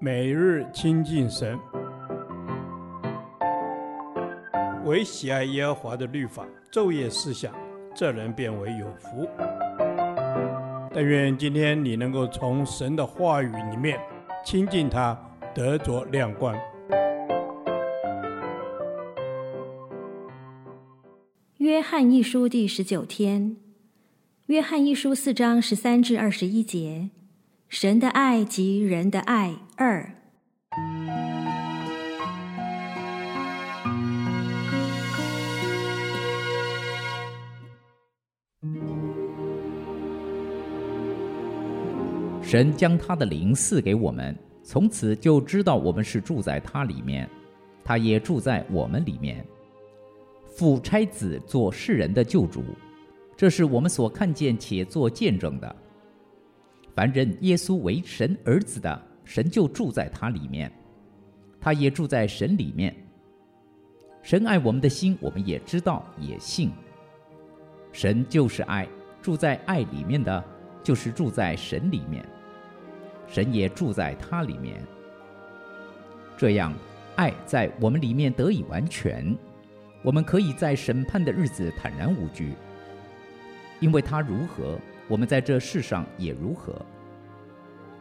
每日亲近神，唯喜爱耶和华的律法，昼夜思想，这人便为有福。但愿今天你能够从神的话语里面亲近他，得着亮光。约翰一书第十九天，约翰一书四章十三至二十一节。神的爱及人的爱二。神将他的灵赐给我们，从此就知道我们是住在他里面，他也住在我们里面。父差子做世人的救主，这是我们所看见且做见证的。凡认耶稣为神儿子的，神就住在他里面，他也住在神里面。神爱我们的心，我们也知道，也信。神就是爱，住在爱里面的，就是住在神里面。神也住在他里面。这样，爱在我们里面得以完全，我们可以在审判的日子坦然无惧，因为他如何，我们在这世上也如何。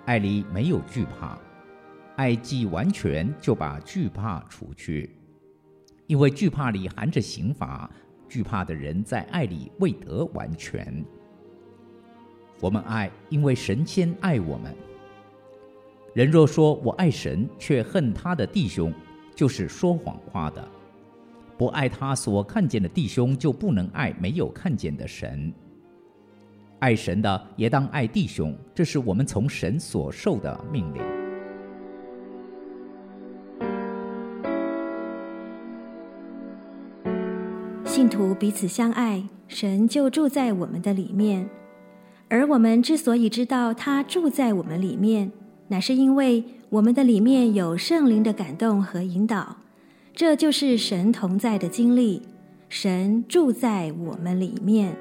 爱里没有惧怕，爱既完全，就把惧怕除去，因为惧怕里含着刑罚，惧怕的人在爱里未得完全。我们爱，因为神先爱我们。人若说我爱神，却恨他的弟兄，就是说谎话的。不爱他所看见的弟兄，就不能爱没有看见的神。爱神的也当爱弟兄，这是我们从神所受的命令。信徒彼此相爱，神就住在我们的里面。而我们之所以知道他住在我们里面，乃是因为我们的里面有圣灵的感动和引导。这就是神同在的经历，神住在我们里面。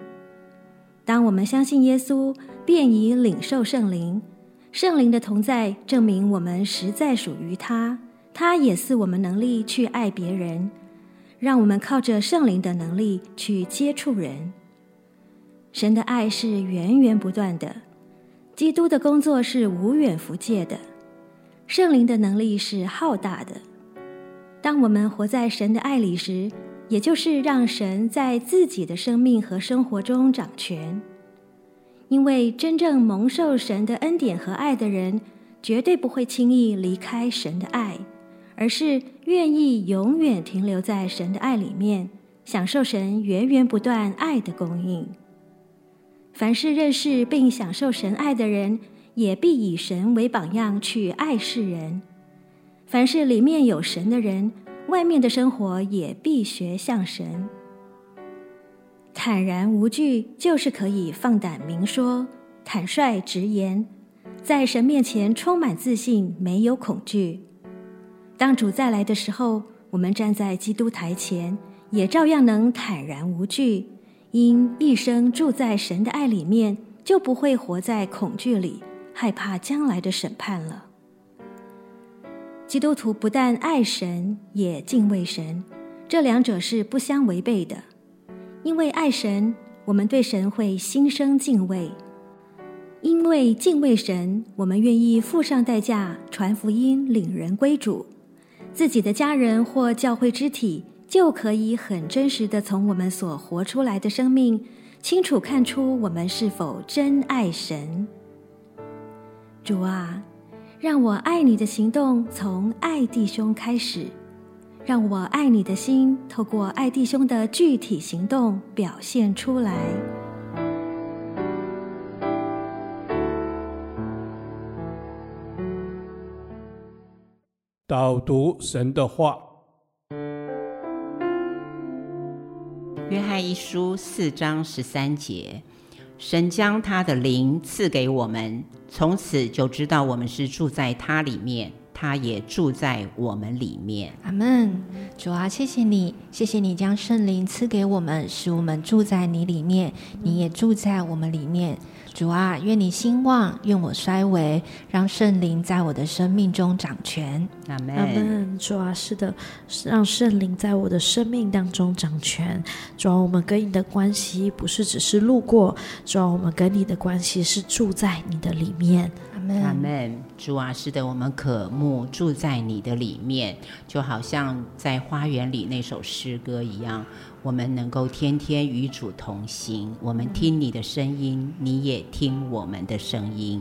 当我们相信耶稣，便已领受圣灵。圣灵的同在，证明我们实在属于他。他也赐我们能力去爱别人，让我们靠着圣灵的能力去接触人。神的爱是源源不断的，基督的工作是无远弗届的，圣灵的能力是浩大的。当我们活在神的爱里时，也就是让神在自己的生命和生活中掌权，因为真正蒙受神的恩典和爱的人，绝对不会轻易离开神的爱，而是愿意永远停留在神的爱里面，享受神源源不断爱的供应。凡是认识并享受神爱的人，也必以神为榜样去爱世人。凡是里面有神的人，外面的生活也必学像神，坦然无惧，就是可以放胆明说、坦率直言，在神面前充满自信，没有恐惧。当主再来的时候，我们站在基督台前，也照样能坦然无惧，因一生住在神的爱里面，就不会活在恐惧里，害怕将来的审判了。基督徒不但爱神，也敬畏神，这两者是不相违背的。因为爱神，我们对神会心生敬畏；因为敬畏神，我们愿意付上代价传福音，领人归主。自己的家人或教会肢体，就可以很真实的从我们所活出来的生命，清楚看出我们是否真爱神。主啊。让我爱你的行动从爱弟兄开始，让我爱你的心透过爱弟兄的具体行动表现出来。导读神的话，约翰一书四章十三节。神将他的灵赐给我们，从此就知道我们是住在他里面，他也住在我们里面。阿门。主啊，谢谢你，谢谢你将圣灵赐给我们，使我们住在你里面，你也住在我们里面。主啊，愿你兴旺，愿我衰微，让圣灵在我的生命中掌权。阿门。阿门。主啊，是的，让圣灵在我的生命当中掌权。主啊，我们跟你的关系不是只是路过，主啊，我们跟你的关系是住在你的里面。阿门。阿门。主啊，是的，我们渴慕住在你的里面，就好像在花园里那首诗歌一样。我们能够天天与主同行，我们听你的声音，你也听我们的声音。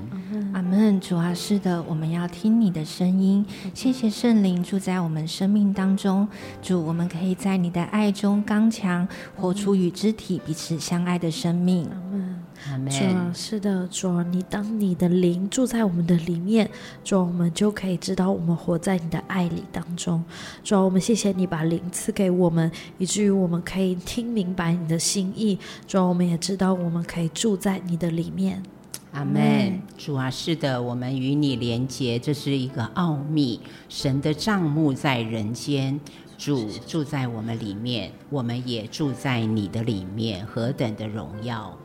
阿门。主啊，是的，我们要听你的声音。谢谢圣灵住在我们生命当中，主，我们可以在你的爱中刚强，活出与肢体彼此相爱的生命。主啊，是的，主啊，你当你的灵住在我们的里面，主啊，我们就可以知道我们活在你的爱里当中。主啊，我们谢谢你把灵赐给我们，以至于我们可以听明白你的心意。主啊，我们也知道我们可以住在你的里面。阿门。主啊，是的，我们与你连结，这是一个奥秘。神的帐幕在人间。主住在我们里面，我们也住在你的里面，何等的荣耀！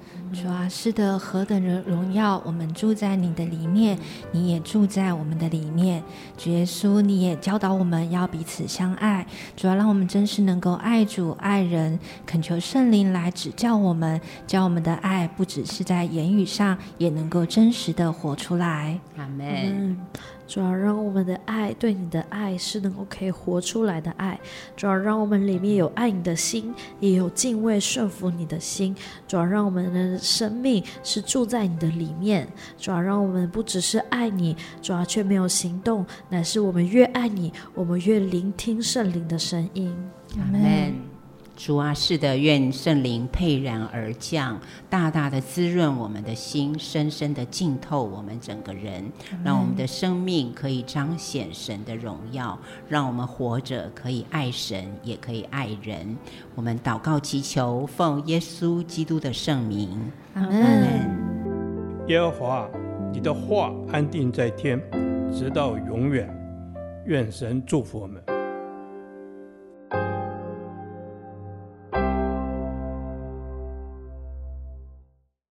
主啊，是的，何等的荣耀！我们住在你的里面，你也住在我们的里面。主耶稣，你也教导我们要彼此相爱。主要让我们真实能够爱主爱人，恳求圣灵来指教我们，教我们的爱不只是在言语上，也能够真实的活出来。阿门。主要让我们的爱对你的爱是能够可以活出来的爱，主要让我们里面有爱你的心，也有敬畏顺服你的心。主要让我们的生命是住在你的里面。主要让我们不只是爱你，主要却没有行动，乃是我们越爱你，我们越聆听圣灵的声音。阿门。主啊，是的，愿圣灵沛然而降，大大的滋润我们的心，深深的浸透我们整个人，让我们的生命可以彰显神的荣耀，让我们活着可以爱神，也可以爱人。我们祷告祈求，奉耶稣基督的圣名，阿门。耶和华，你的话安定在天，直到永远。愿神祝福我们。